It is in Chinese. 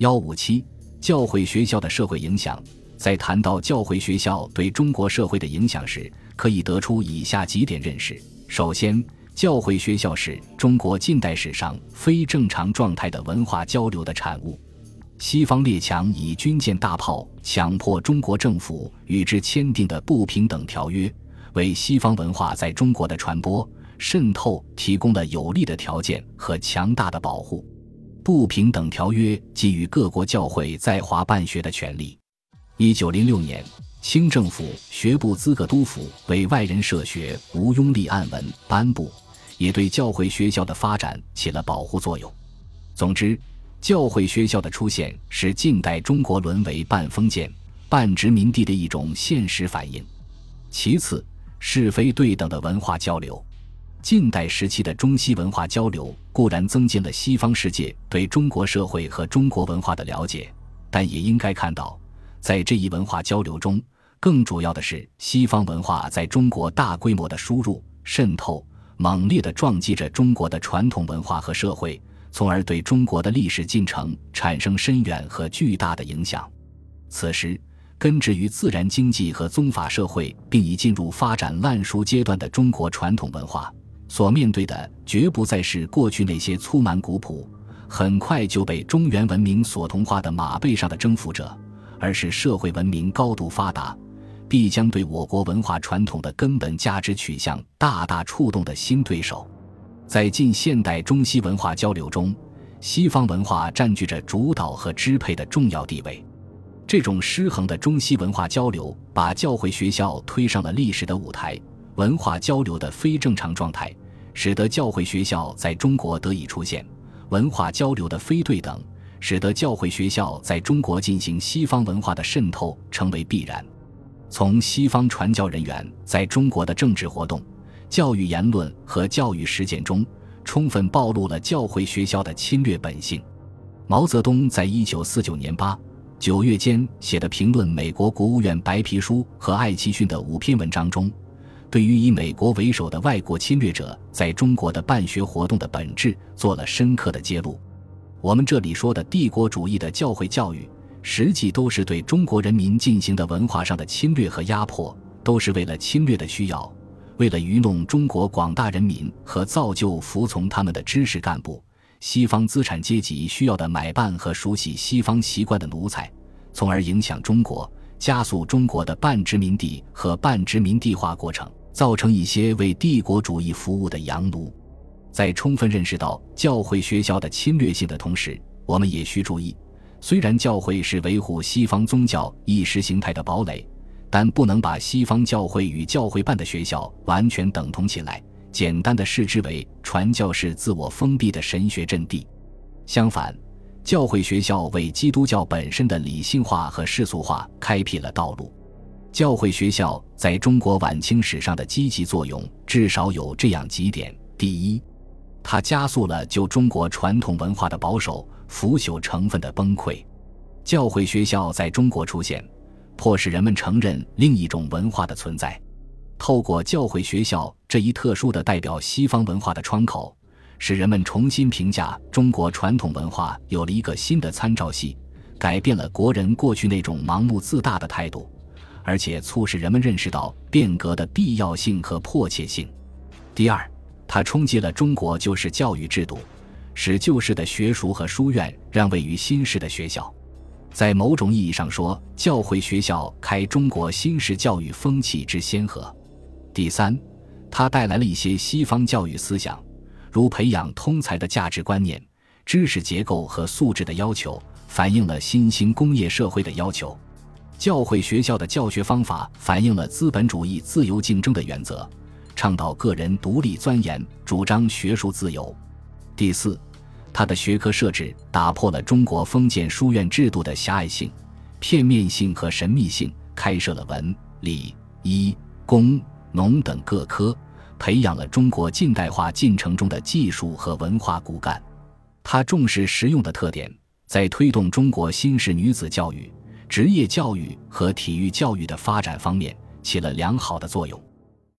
幺五七，教会学校的社会影响。在谈到教会学校对中国社会的影响时，可以得出以下几点认识：首先，教会学校是中国近代史上非正常状态的文化交流的产物。西方列强以军舰大炮强迫中国政府与之签订的不平等条约，为西方文化在中国的传播渗透提供了有利的条件和强大的保护。不平等条约给予各国教会在华办学的权利。一九零六年，清政府学部资格督府为外人设学无庸立案文颁布，也对教会学校的发展起了保护作用。总之，教会学校的出现是近代中国沦为半封建半殖民地的一种现实反应。其次，是非对等的文化交流。近代时期的中西文化交流固然增进了西方世界对中国社会和中国文化的了解，但也应该看到，在这一文化交流中，更主要的是西方文化在中国大规模的输入、渗透，猛烈地撞击着中国的传统文化和社会，从而对中国的历史进程产生深远和巨大的影响。此时，根植于自然经济和宗法社会，并已进入发展烂熟阶段的中国传统文化。所面对的绝不再是过去那些粗蛮古朴、很快就被中原文明所同化的马背上的征服者，而是社会文明高度发达、必将对我国文化传统的根本价值取向大大触动的新对手。在近现代中西文化交流中，西方文化占据着主导和支配的重要地位。这种失衡的中西文化交流，把教会学校推上了历史的舞台。文化交流的非正常状态，使得教会学校在中国得以出现；文化交流的非对等，使得教会学校在中国进行西方文化的渗透成为必然。从西方传教人员在中国的政治活动、教育言论和教育实践中，充分暴露了教会学校的侵略本性。毛泽东在一九四九年八九月间写的评论美国国务院白皮书和艾奇逊的五篇文章中。对于以美国为首的外国侵略者在中国的办学活动的本质做了深刻的揭露。我们这里说的帝国主义的教会教育，实际都是对中国人民进行的文化上的侵略和压迫，都是为了侵略的需要，为了愚弄中国广大人民和造就服从他们的知识干部、西方资产阶级需要的买办和熟悉西方习惯的奴才，从而影响中国，加速中国的半殖民地和半殖民地化过程。造成一些为帝国主义服务的洋奴，在充分认识到教会学校的侵略性的同时，我们也需注意：虽然教会是维护西方宗教意识形态的堡垒，但不能把西方教会与教会办的学校完全等同起来，简单的视之为传教士自我封闭的神学阵地。相反，教会学校为基督教本身的理性化和世俗化开辟了道路。教会学校在中国晚清史上的积极作用，至少有这样几点：第一，它加速了就中国传统文化的保守腐朽成分的崩溃。教会学校在中国出现，迫使人们承认另一种文化的存在。透过教会学校这一特殊的代表西方文化的窗口，使人们重新评价中国传统文化有了一个新的参照系，改变了国人过去那种盲目自大的态度。而且促使人们认识到变革的必要性和迫切性。第二，它冲击了中国旧式教育制度，使旧式的学塾和书院让位于新式的学校。在某种意义上说，教会学校开中国新式教育风气之先河。第三，它带来了一些西方教育思想，如培养通才的价值观念、知识结构和素质的要求，反映了新兴工业社会的要求。教会学校的教学方法反映了资本主义自由竞争的原则，倡导个人独立钻研，主张学术自由。第四，他的学科设置打破了中国封建书院制度的狭隘性、片面性和神秘性，开设了文、理、医、工、农等各科，培养了中国近代化进程中的技术和文化骨干。他重视实用的特点，在推动中国新式女子教育。职业教育和体育教育的发展方面起了良好的作用。